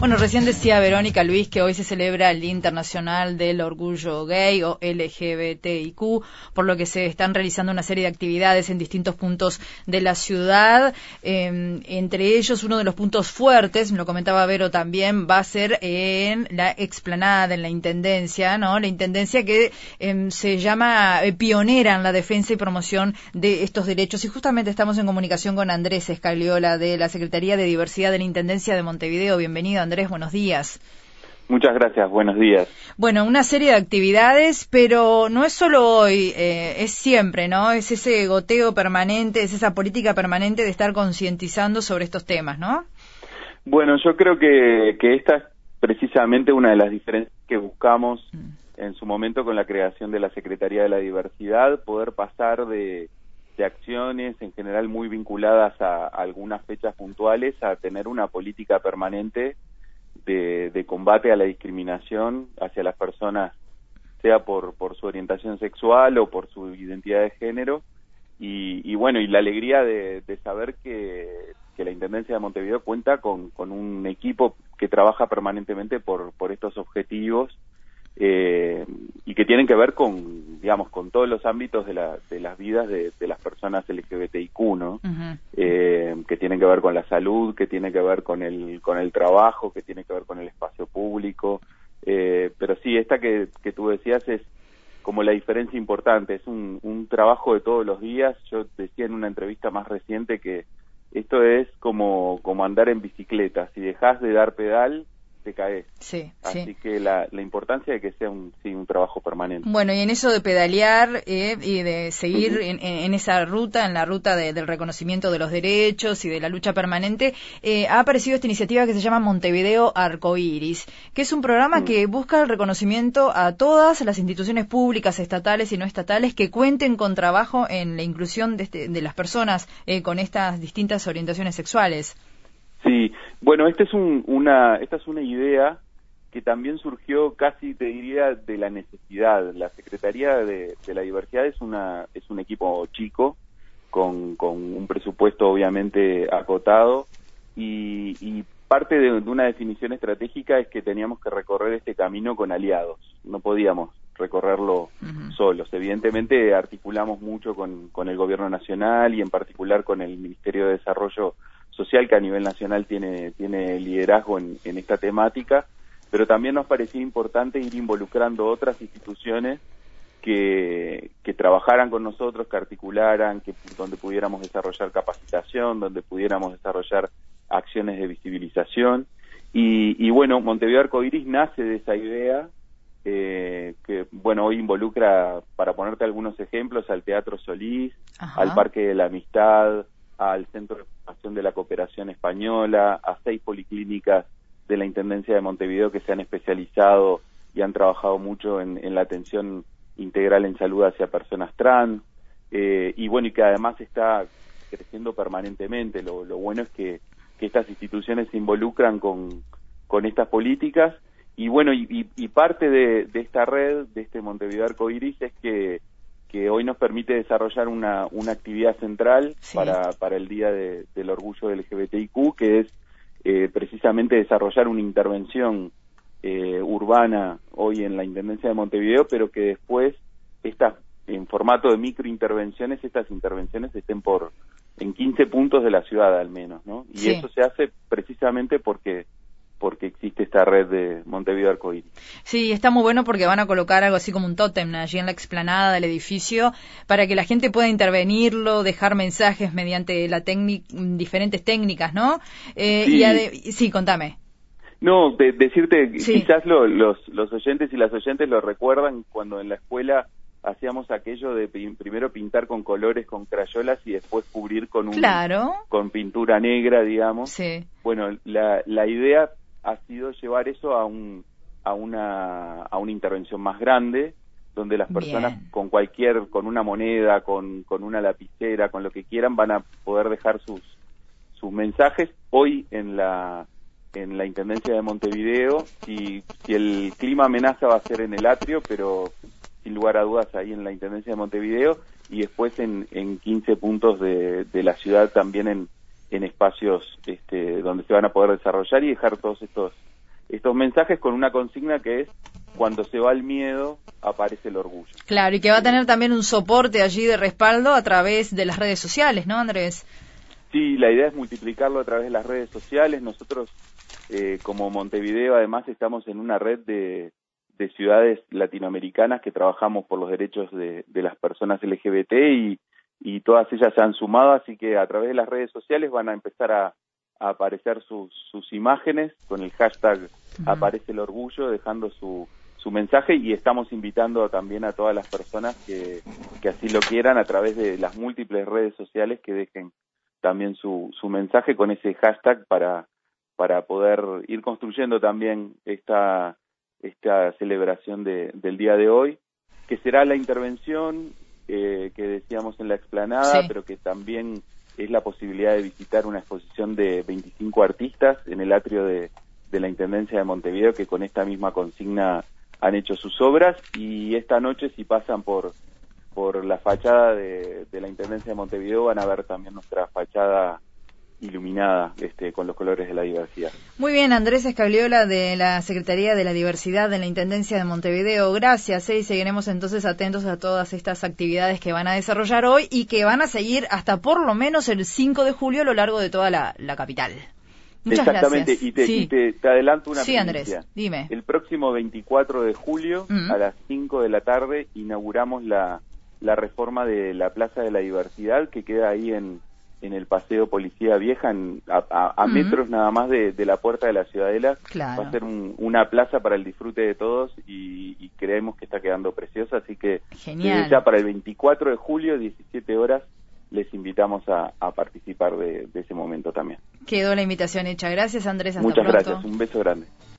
Bueno, recién decía Verónica Luis que hoy se celebra el Internacional del Orgullo Gay o LGBTIQ, por lo que se están realizando una serie de actividades en distintos puntos de la ciudad. Eh, entre ellos, uno de los puntos fuertes, lo comentaba Vero también, va a ser en la explanada, en la Intendencia, ¿no? La Intendencia que eh, se llama eh, pionera en la defensa y promoción de estos derechos. Y justamente estamos en comunicación con Andrés Escaliola de la Secretaría de Diversidad de la Intendencia de Montevideo. Bienvenido, Andrés, buenos días. Muchas gracias, buenos días. Bueno, una serie de actividades, pero no es solo hoy, eh, es siempre, ¿no? Es ese goteo permanente, es esa política permanente de estar concientizando sobre estos temas, ¿no? Bueno, yo creo que, que esta es precisamente una de las diferencias que buscamos mm. en su momento con la creación de la Secretaría de la Diversidad, poder pasar de, de acciones en general muy vinculadas a, a algunas fechas puntuales a tener una política permanente de, combate a la discriminación hacia las personas, sea por, por su orientación sexual o por su identidad de género. Y, bueno, y la alegría de, saber que, que, la Intendencia de Montevideo cuenta con, con un equipo que trabaja permanentemente por, por estos objetivos eh, y que tienen que ver con, digamos, con todos los ámbitos de, la, de las vidas de, las personas LGBTIQ, ¿no? Eh, que tienen que ver con la salud, que tiene que ver con el, con el trabajo, que tiene que ver con el espacio público. Eh, pero sí, esta que, que tú decías es como la diferencia importante, es un, un trabajo de todos los días. Yo decía en una entrevista más reciente que esto es como, como andar en bicicleta. Si dejas de dar pedal, Sí, Así que la, la, importancia de que sea un, sí, un trabajo permanente. Bueno, y en eso de pedalear eh, y de seguir en, en, esa ruta, en la ruta del reconocimiento de los derechos y de la lucha permanente, eh, ha aparecido esta iniciativa que se llama Montevideo Arcoiris, que es un programa que busca el reconocimiento a todas las instituciones públicas, estatales y no estatales que cuenten con trabajo en la inclusión de, este, de las personas eh, con estas distintas orientaciones sexuales. Sí, bueno, este es una, esta es una idea que también surgió casi, te diría, de la necesidad. La Secretaría de, la Diversidad es, una, es un equipo chico, con, con un presupuesto obviamente acotado, y, parte de, una definición estratégica es que teníamos que recorrer este camino con aliados, no podíamos recorrerlo solos. Evidentemente articulamos mucho con, con el Gobierno Nacional y en particular con el Ministerio de Desarrollo social que a nivel nacional tiene, tiene liderazgo en, esta temática, pero también nos parecía importante ir involucrando otras instituciones que, que trabajaran con nosotros, que articularan, que donde pudiéramos desarrollar capacitación, donde pudiéramos desarrollar acciones de visibilización. Y, y bueno, Montevideo Arcoiris nace de esa idea, eh, que bueno, hoy involucra, para ponerte algunos ejemplos, al Teatro Solís, al Parque de la Amistad, al Centro de Formación de la Cooperación Española, a seis policlínicas de la Intendencia de Montevideo que se han especializado y han trabajado mucho en, la atención integral en salud hacia personas trans, eh, y bueno, y que además está creciendo permanentemente. Lo, bueno es que, estas instituciones se involucran con, con estas políticas, y bueno, y, parte de, de, esta red, de este Montevideo Arcoiris, es que que hoy nos permite desarrollar una, una actividad central para, para el Día del Orgullo del LGBTIQ, que es eh, precisamente desarrollar una intervención eh, urbana hoy en la Intendencia de Montevideo, pero que después estas en formato de microintervenciones, estas intervenciones estén por en 15 puntos de la ciudad al menos, ¿no? Y eso se hace precisamente porque porque existe esta red de Montevideo Arcoíris. Sí, está muy bueno porque van a colocar algo así como un tótem allí en la explanada del edificio para que la gente pueda intervenirlo, dejar mensajes mediante la diferentes técnicas, ¿no? Eh, sí. Y sí, contame. No, decirte, quizás los, los oyentes y las oyentes lo recuerdan cuando en la escuela hacíamos aquello de primero pintar con colores, con crayolas y después cubrir con un claro. con pintura negra, digamos. Sí. Bueno, la, la idea ha sido llevar eso a, un, a, una, a una intervención más grande, donde las personas con cualquier, con una moneda, con, con una lapicera, con lo que quieran, van a poder dejar sus, sus mensajes. Hoy en la, en la Intendencia de Montevideo, si, si el clima amenaza va a ser en el atrio, pero sin lugar a dudas ahí en la Intendencia de Montevideo, y después en, en 15 puntos de, de la ciudad también en, en espacios este, donde se van a poder desarrollar y dejar todos estos estos mensajes con una consigna que es cuando se va el miedo aparece el orgullo. Claro, y que va a tener también un soporte allí de respaldo a través de las redes sociales, ¿no, Andrés? Sí, la idea es multiplicarlo a través de las redes sociales. Nosotros, eh, como Montevideo, además estamos en una red de, de ciudades latinoamericanas que trabajamos por los derechos de, de las personas LGBT y, y todas ellas se han sumado, así que a través de las redes sociales van a empezar a, aparecer sus, sus imágenes. Con el hashtag aparece el orgullo, dejando su, su mensaje y estamos invitando también a todas las personas que, que así lo quieran a través de las múltiples redes sociales que dejen también su, su mensaje con ese hashtag para, para poder ir construyendo también esta, esta celebración de, del día de hoy, que será la intervención eh, que decíamos en la explanada, pero que también es la posibilidad de visitar una exposición de 25 artistas en el atrio de, la Intendencia de Montevideo que con esta misma consigna han hecho sus obras. Y esta noche si pasan por por la fachada de, de la Intendencia de Montevideo van a ver también nuestra fachada iluminada este, con los colores de la diversidad. Muy bien, Andrés Escabliola de la Secretaría de la Diversidad de la Intendencia de Montevideo. Gracias eh, y seguiremos entonces atentos a todas estas actividades que van a desarrollar hoy y que van a seguir hasta por lo menos el 5 de julio a lo largo de toda la, capital. Muchas Exactamente, Y, te, te, adelanto una Sí, Andrés, dime. El próximo 24 de julio a las 5 de la tarde inauguramos la, la reforma de la Plaza de la Diversidad que queda ahí en en el Paseo Policía Vieja, a, metros nada más de, la puerta de la Ciudadela. Va a ser una plaza para el disfrute de todos y, creemos que está quedando preciosa, así que ya para el 24 de julio, 17 horas, les invitamos a, participar de, ese momento también. Quedó la invitación hecha. Gracias, Andrés. Muchas gracias. Un beso grande.